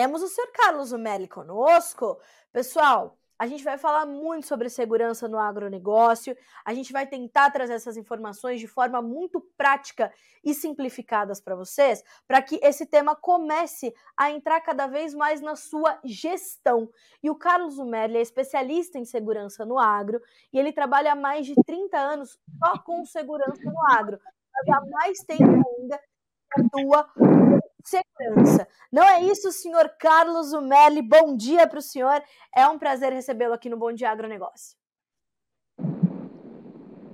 temos o senhor Carlos Umelli conosco. Pessoal, a gente vai falar muito sobre segurança no agronegócio. A gente vai tentar trazer essas informações de forma muito prática e simplificadas para vocês, para que esse tema comece a entrar cada vez mais na sua gestão. E o Carlos Umerli é especialista em segurança no agro e ele trabalha há mais de 30 anos só com segurança no agro. Mas há mais tempo ainda atua segurança. Não é isso, senhor Carlos Umelli? Bom dia para o senhor. É um prazer recebê-lo aqui no Bom Dia Agronegócio.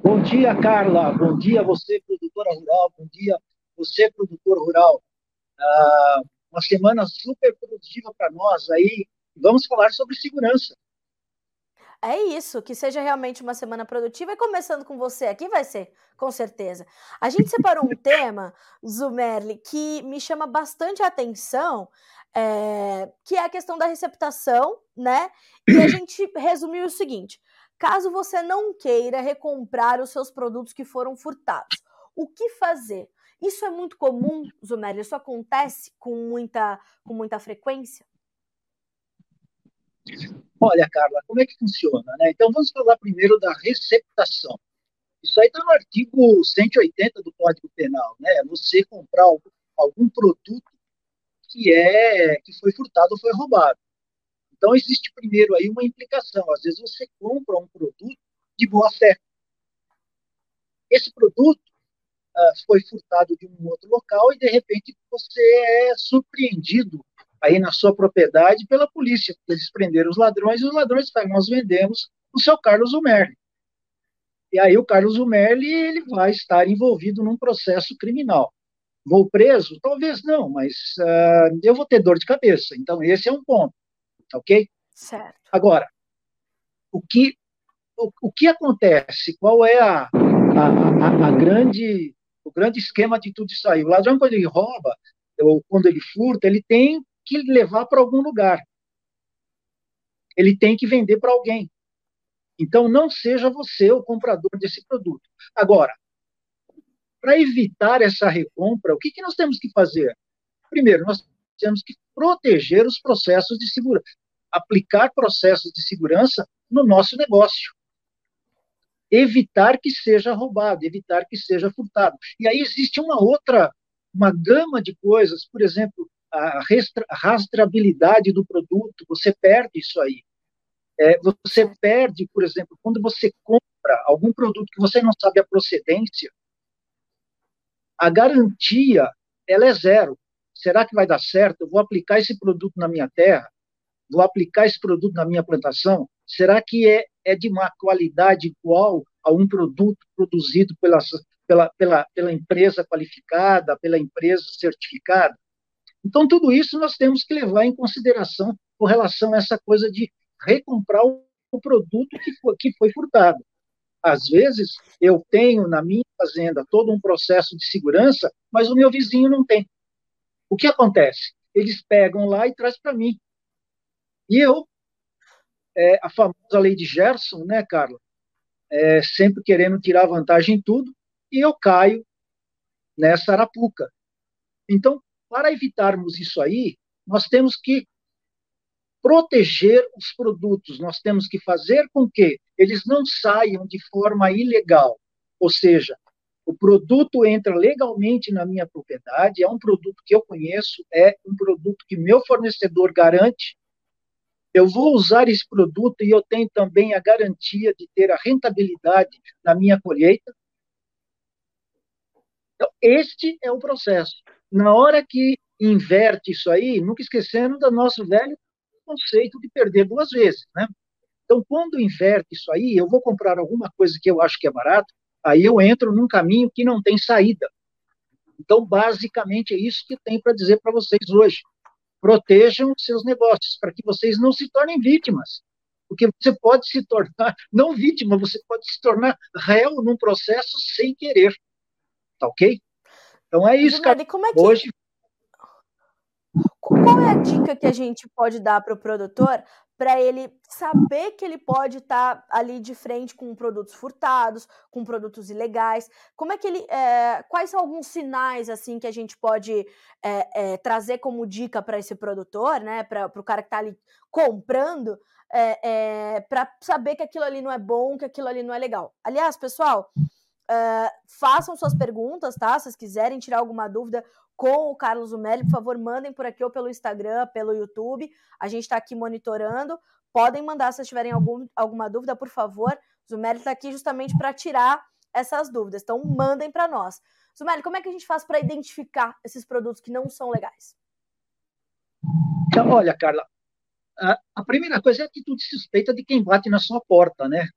Bom dia, Carla. Bom dia, você, produtora rural. Bom dia, você, produtor rural. Ah, uma semana super produtiva para nós aí. Vamos falar sobre segurança. É isso, que seja realmente uma semana produtiva e começando com você aqui vai ser, com certeza. A gente separou um tema, Zumerli, que me chama bastante atenção, é, que é a questão da receptação, né? E a gente resumiu o seguinte: caso você não queira recomprar os seus produtos que foram furtados, o que fazer? Isso é muito comum, Zumerli? Isso acontece com muita, com muita frequência? Olha, Carla, como é que funciona? Né? Então, vamos falar primeiro da receptação. Isso aí está no artigo 180 do Código Penal, né? Você comprar algum, algum produto que é que foi furtado ou foi roubado. Então, existe primeiro aí uma implicação. Às vezes você compra um produto de boa fé. Esse produto uh, foi furtado de um outro local e, de repente, você é surpreendido aí na sua propriedade pela polícia, eles prenderam os ladrões e os ladrões falam, nós vendemos o seu Carlos Umerli. E aí o Carlos Umerli ele vai estar envolvido num processo criminal. Vou preso? Talvez não, mas uh, eu vou ter dor de cabeça. Então esse é um ponto, ok? Certo. Agora, o que o, o que acontece? Qual é a, a, a, a grande o grande esquema de tudo isso aí? O ladrão quando ele rouba ou quando ele furta, ele tem que levar para algum lugar. Ele tem que vender para alguém. Então, não seja você o comprador desse produto. Agora, para evitar essa recompra, o que, que nós temos que fazer? Primeiro, nós temos que proteger os processos de segurança, aplicar processos de segurança no nosso negócio. Evitar que seja roubado, evitar que seja furtado. E aí existe uma outra, uma gama de coisas, por exemplo, a rastreabilidade do produto, você perde isso aí. É, você perde, por exemplo, quando você compra algum produto que você não sabe a procedência, a garantia ela é zero. Será que vai dar certo? Eu vou aplicar esse produto na minha terra? Vou aplicar esse produto na minha plantação? Será que é, é de uma qualidade igual a um produto produzido pela, pela, pela, pela empresa qualificada, pela empresa certificada? Então, tudo isso nós temos que levar em consideração com relação a essa coisa de recomprar o produto que foi, que foi furtado. Às vezes, eu tenho na minha fazenda todo um processo de segurança, mas o meu vizinho não tem. O que acontece? Eles pegam lá e trazem para mim. E eu, é, a famosa lei de Gerson, né, Carla? É, sempre querendo tirar vantagem em tudo, e eu caio nessa arapuca. Então, para evitarmos isso aí, nós temos que proteger os produtos, nós temos que fazer com que eles não saiam de forma ilegal. Ou seja, o produto entra legalmente na minha propriedade, é um produto que eu conheço, é um produto que meu fornecedor garante. Eu vou usar esse produto e eu tenho também a garantia de ter a rentabilidade na minha colheita. Então, este é o processo na hora que inverte isso aí, nunca esquecendo do nosso velho conceito de perder duas vezes, né? Então, quando inverte isso aí, eu vou comprar alguma coisa que eu acho que é barato, aí eu entro num caminho que não tem saída. Então, basicamente, é isso que tenho para dizer para vocês hoje. Protejam seus negócios, para que vocês não se tornem vítimas. Porque você pode se tornar, não vítima, você pode se tornar réu num processo sem querer. Tá ok? Então é isso, cara. Como é que... Hoje. Qual é a dica que a gente pode dar para o produtor para ele saber que ele pode estar tá ali de frente com produtos furtados, com produtos ilegais? Como é que ele, é, quais são alguns sinais assim que a gente pode é, é, trazer como dica para esse produtor, né, para o cara que está ali comprando, para saber que aquilo ali não é bom, que aquilo ali não é legal? Aliás, pessoal, façam suas perguntas, tá? Se vocês quiserem tirar alguma dúvida, com o Carlos Umelli, por favor, mandem por aqui ou pelo Instagram, pelo YouTube. A gente está aqui monitorando. Podem mandar se tiverem algum, alguma dúvida, por favor. O Zumelli está aqui justamente para tirar essas dúvidas. Então, mandem para nós. Zumelli, como é que a gente faz para identificar esses produtos que não são legais? Então, olha, Carla, a, a primeira coisa é a atitude suspeita de quem bate na sua porta, né?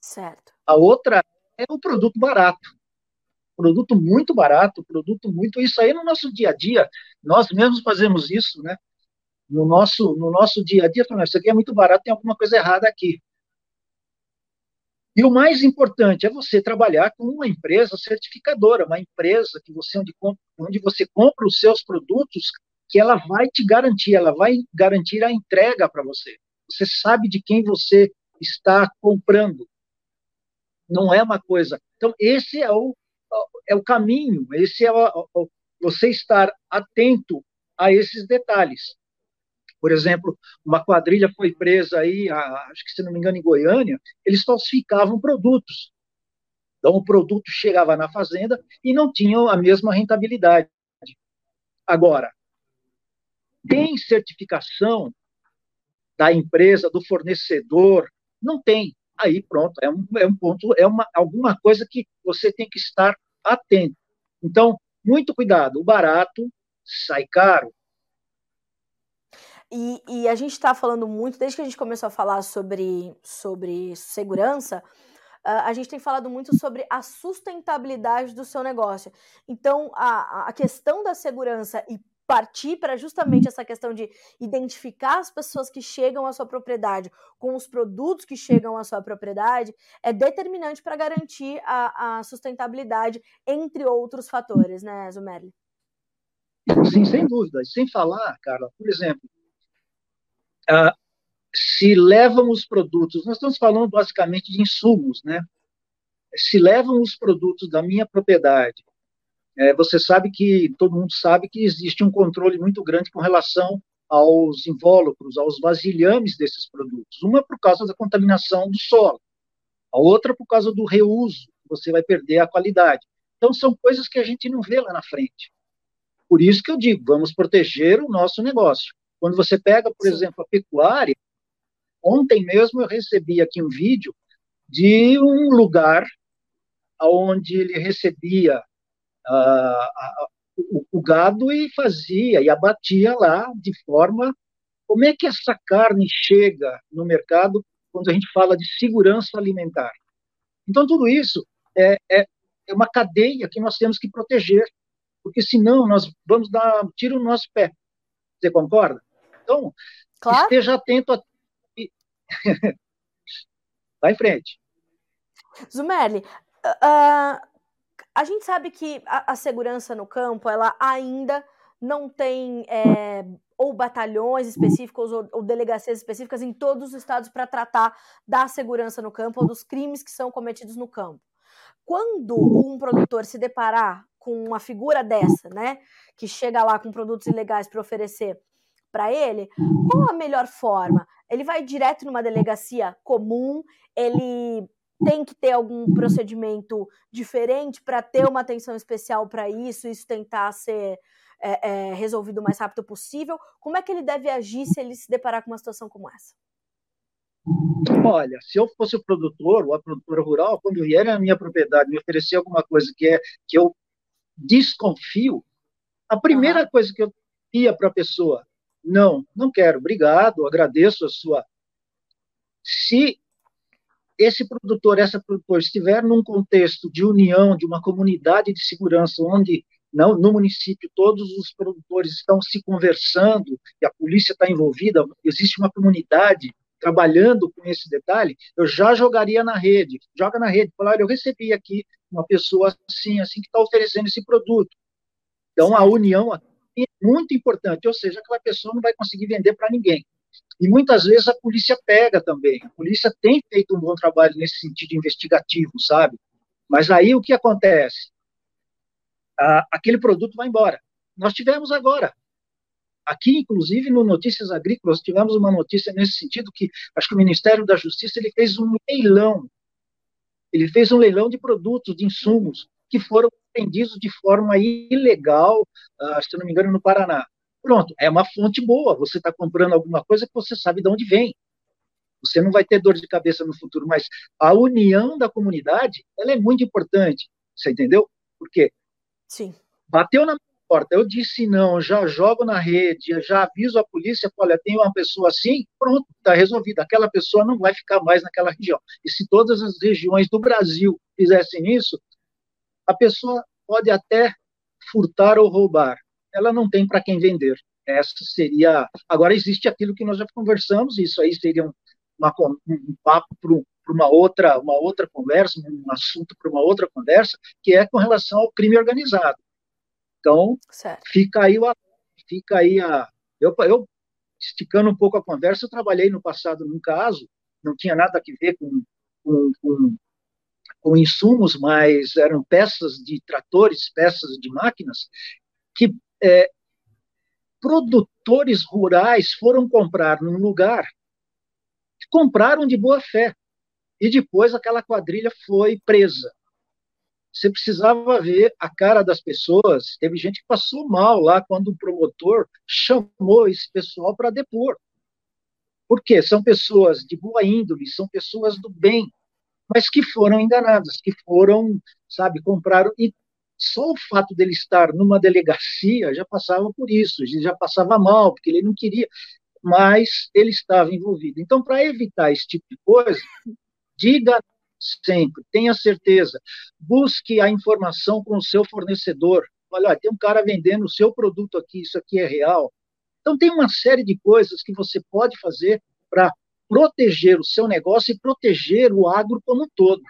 Certo. A outra é o produto barato produto muito barato, produto muito. Isso aí no nosso dia a dia, nós mesmos fazemos isso, né? No nosso, no nosso dia a dia, falando, isso aqui é muito barato, tem alguma coisa errada aqui. E o mais importante é você trabalhar com uma empresa certificadora, uma empresa que você onde, onde você compra os seus produtos, que ela vai te garantir, ela vai garantir a entrega para você. Você sabe de quem você está comprando. Não é uma coisa. Então, esse é o, é o caminho, esse é o, o, você estar atento a esses detalhes. Por exemplo, uma quadrilha foi presa aí, acho que se não me engano, em Goiânia, eles falsificavam produtos. Então, o produto chegava na fazenda e não tinha a mesma rentabilidade. Agora, tem certificação da empresa, do fornecedor? Não tem aí pronto, é um, é um ponto, é uma, alguma coisa que você tem que estar atento. Então, muito cuidado, o barato sai caro. E, e a gente está falando muito, desde que a gente começou a falar sobre, sobre segurança, Uh, a gente tem falado muito sobre a sustentabilidade do seu negócio. Então, a, a questão da segurança e partir para justamente essa questão de identificar as pessoas que chegam à sua propriedade com os produtos que chegam à sua propriedade é determinante para garantir a, a, sustentabilidade, entre outros fatores, né, Zumerli? Sim, sem dúvida. Sem falar, Carla, por exemplo, uh, se levam os produtos, nós estamos falando basicamente de insumos, né? Se levam os produtos da minha propriedade é, você sabe que, todo mundo sabe que existe um controle muito grande com relação aos invólucros, aos vasilhames desses produtos. Uma por causa da contaminação do solo, a outra por causa do reuso, você vai perder a qualidade. Então, são coisas que a gente não vê lá na frente. Por isso que eu digo, vamos proteger o nosso negócio. Quando você pega, por Sim. exemplo, a pecuária, ontem mesmo eu recebi aqui um vídeo de um lugar onde ele recebia o, o, gado e fazia, e abatia lá de forma. Como é que essa carne chega no mercado quando a gente fala de segurança alimentar? Então, tudo isso é, é, é uma cadeia que nós temos que proteger, porque senão nós vamos dar um tiro no nosso pé. Você concorda? Então, claro. esteja atento a. Vai em frente. Zumerli, uh, a gente sabe que a, a segurança no campo, ela ainda não tem é, ou batalhões específicos ou, ou, delegacias específicas em todos os estados para tratar da segurança no campo ou dos crimes que são cometidos no campo. Quando um produtor se deparar com uma figura dessa, né, que chega lá com produtos ilegais para oferecer para ele, qual a melhor forma? Ele vai direto numa delegacia comum, ele tem que ter algum procedimento diferente para ter uma atenção especial para isso, isso tentar ser é, é, resolvido o mais rápido possível? Como é que ele deve agir se ele se deparar com uma situação como essa? Olha, se eu fosse o produtor ou a produtora rural, quando vier na minha propriedade me oferecer alguma coisa que é que eu desconfio, a primeira uhum. coisa que eu ia para a pessoa, não, não quero, obrigado, agradeço a sua. Se esse produtor, essa produtora estiver num contexto de união, de uma comunidade de segurança, onde não, no município todos os produtores estão se conversando e a polícia está envolvida, existe uma comunidade trabalhando com esse detalhe, eu já jogaria na rede, joga na rede, fala, olha, eu recebi aqui uma pessoa assim, assim, que está oferecendo esse produto. Então, a união é muito importante, ou seja, aquela pessoa não vai conseguir vender para ninguém. E muitas vezes a polícia pega também. A polícia tem feito um bom trabalho nesse sentido investigativo, sabe? Mas aí o que acontece? Ah, aquele produto vai embora. Nós tivemos agora. Aqui, inclusive, no Notícias Agrícolas, tivemos uma notícia nesse sentido que acho que o Ministério da Justiça ele fez um leilão. Ele fez um leilão de produtos, de insumos, que foram vendidos de forma ilegal, uh, se não me engano, no Paraná. Pronto, é uma fonte boa. Você está comprando alguma coisa que você sabe de onde vem. Você não vai ter dor de cabeça no futuro, mas a união da comunidade, ela é muito importante. Você entendeu? Por quê? Sim. Bateu na porta, eu disse não, já jogo na rede, já aviso a polícia, olha, tem uma pessoa assim, pronto, está resolvido. Aquela pessoa não vai ficar mais naquela região. E se todas as regiões do Brasil fizessem isso, a pessoa pode até furtar ou roubar, ela não tem para quem vender. Essa seria. Agora, existe aquilo que nós já conversamos, isso aí seria um, uma, um papo para uma outra, uma outra conversa, um assunto para uma outra conversa, que é com relação ao crime organizado. Então, certo. fica aí, o, fica aí a. Eu, eu, esticando um pouco a conversa, eu trabalhei no passado num caso, não tinha nada a ver com, com, com, com insumos, mas eram peças de tratores, peças de máquinas, que é, produtores rurais foram comprar num lugar, compraram de boa fé, e depois aquela quadrilha foi presa. Você precisava ver a cara das pessoas. Teve gente que passou mal lá quando o promotor chamou esse pessoal para depor. Por quê? São pessoas de boa índole, são pessoas do bem, mas que foram enganadas, que foram, sabe, compraram. E só o fato dele estar numa delegacia já passava por isso, já passava mal, porque ele não queria, mas ele estava envolvido. Então, para evitar esse tipo de coisa, diga sempre, tenha certeza, busque a informação com o seu fornecedor. Olha, tem um cara vendendo o seu produto aqui, isso aqui é real. Então, tem uma série de coisas que você pode fazer para proteger o seu negócio e proteger o agro como um todo.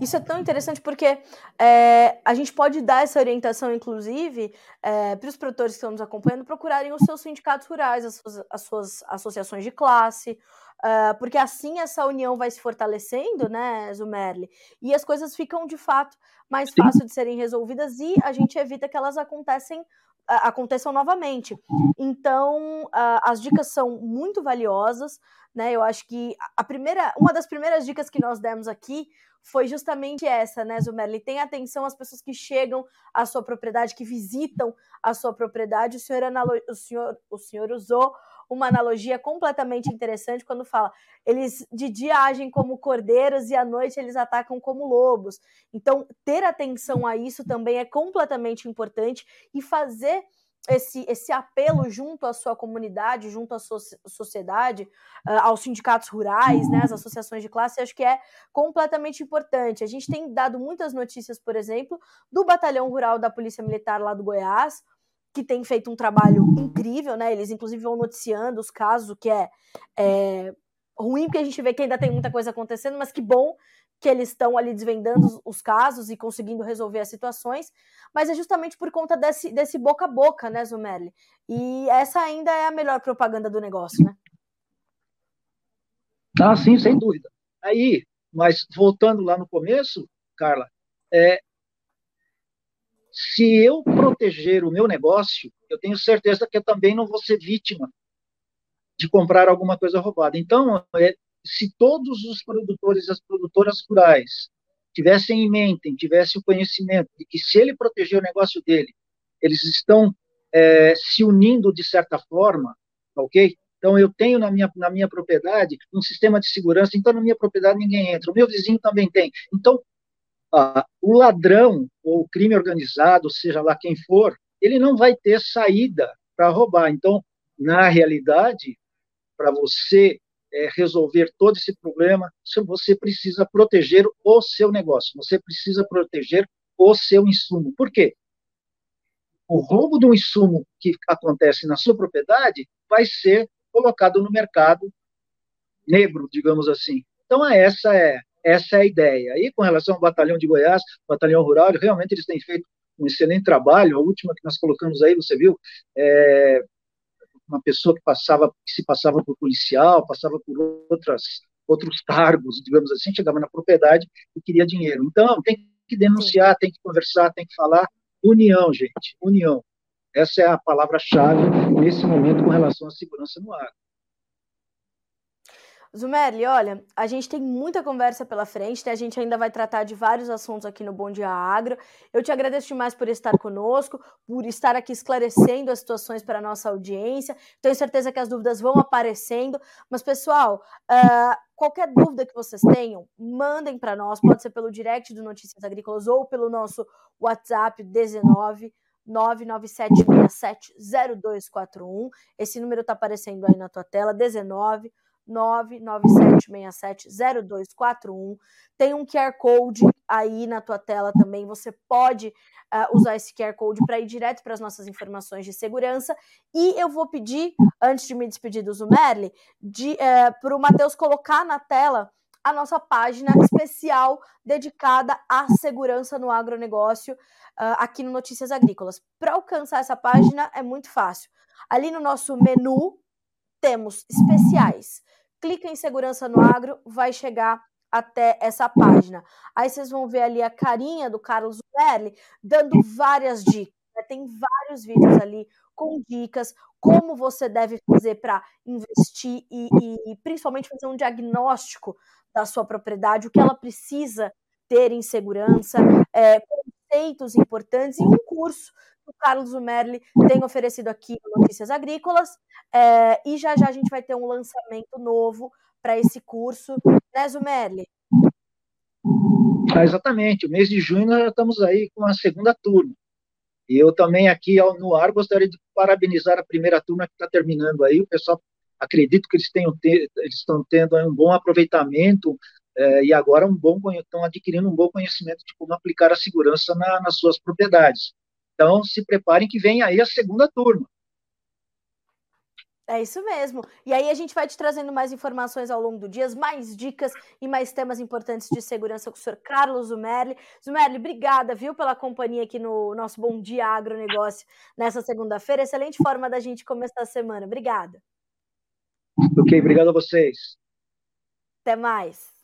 Isso é tão interessante porque é, a gente pode dar essa orientação, inclusive, é, para os produtores que estão nos acompanhando procurarem os seus sindicatos rurais, as suas, as suas associações de classe, uh, porque assim essa união vai se fortalecendo, né, Zumerli? E as coisas ficam de fato mais fáceis de serem resolvidas e a gente evita que elas acontecem aconteçam novamente. Então, as dicas são muito valiosas, né? Eu acho que a primeira, uma das primeiras dicas que nós demos aqui foi justamente essa, né, Zumerli? Tem atenção às pessoas que chegam à sua propriedade, que visitam a sua propriedade. O senhor, o senhor, o senhor usou uma analogia completamente interessante quando fala eles de dia agem como cordeiros e à noite eles atacam como lobos. Então, ter atenção a isso também é completamente importante e fazer esse, esse apelo junto à sua comunidade, junto à sua sociedade, uh, aos sindicatos rurais, né, às associações de classe, acho que é completamente importante. A gente tem dado muitas notícias, por exemplo, do Batalhão Rural da Polícia Militar lá do Goiás, que tem feito um trabalho incrível, né? Eles, inclusive, vão noticiando os casos, que é, é ruim, porque a gente vê que ainda tem muita coisa acontecendo, mas que bom que eles estão ali desvendando os, os, casos e conseguindo resolver as situações, mas é justamente por conta desse, desse boca a boca, né, Zumerli? E essa ainda é a melhor propaganda do negócio, né? Ah, sim, sem dúvida. Aí, mas voltando lá no começo, Carla, é, se eu proteger o meu negócio, eu tenho certeza que eu também não vou ser vítima de comprar alguma coisa roubada. Então, é, se todos os produtores e as produtoras rurais tivessem em mente, tivessem o conhecimento de que se ele proteger o negócio dele, eles estão é, se unindo de certa forma, ok? Então, eu tenho na minha, na minha propriedade um sistema de segurança, então na minha propriedade ninguém entra, o meu vizinho também tem. Então, ah, o ladrão ou o crime organizado, seja lá quem for, ele não vai ter saída para roubar. Então, na realidade, para você é, resolver todo esse problema, você precisa proteger o seu negócio, você precisa proteger o seu insumo. Por quê? O roubo de um insumo que acontece na sua propriedade vai ser colocado no mercado negro, digamos assim. Então, essa é essa é a ideia. E com relação ao batalhão de Goiás, batalhão rural, realmente eles têm feito um excelente trabalho. A última que nós colocamos aí, você viu, é, uma pessoa que passava, que se passava por policial, passava por outras outros cargos, digamos assim, chegava na propriedade e queria dinheiro. Então, tem que denunciar, tem que conversar, tem que falar. União, gente, união. Essa é a palavra-chave nesse momento com relação à segurança no ar. Zumerli, olha, a gente tem muita conversa pela frente, né? A gente ainda vai tratar de vários assuntos aqui no Bom Dia Agro. Eu te agradeço demais por estar conosco, por estar aqui esclarecendo as situações para a nossa audiência. Tenho certeza que as dúvidas vão aparecendo. Mas, pessoal, uh, qualquer dúvida que vocês tenham, mandem para nós. Pode ser pelo direct do Notícias Agrícolas ou pelo nosso WhatsApp 19 997670241. Esse número está aparecendo aí na tua tela, 19 997670241. Tem um QR Code aí na tua tela também. Você pode uh, usar esse QR Code para ir direto para as nossas informações de segurança. E eu vou pedir, antes de me despedir do Zumerli, de, uh, para o Matheus colocar na tela a nossa página especial dedicada à segurança no agronegócio uh, aqui no Notícias Agrícolas. Para alcançar essa página é muito fácil. Ali no nosso menu temos especiais clica em segurança no agro, vai chegar até essa página. Aí vocês vão ver ali a carinha do Carlos Merli dando várias dicas. Né? Tem vários vídeos ali com dicas, como você deve fazer para investir e, e, principalmente fazer um diagnóstico da sua propriedade, o que ela precisa ter em segurança, é, conceitos importantes e um curso o Carlos Merli tem oferecido aqui no Notícias Agrícolas. É, e já já a gente vai ter um lançamento novo para esse curso, né, Zumerli? Ah, exatamente. O mês de junho nós já estamos aí com a segunda turma. E eu também aqui no ar gostaria de parabenizar a primeira turma que está terminando aí. O pessoal, acredito que eles tenham eles estão tendo um bom aproveitamento é, e agora um bom estão adquirindo um bom conhecimento de como aplicar a segurança na, nas suas propriedades. Então, se preparem que vem aí a segunda turma. É isso mesmo. E aí a gente vai te trazendo mais informações ao longo do dia, mais dicas e mais temas importantes de segurança com o senhor Carlos Zumerli. Zumerli, obrigada, viu, pela companhia aqui no nosso Bom Dia Agronegócio nessa segunda-feira. Excelente forma da gente começar a semana. Obrigada. Ok, obrigado a vocês. Até mais.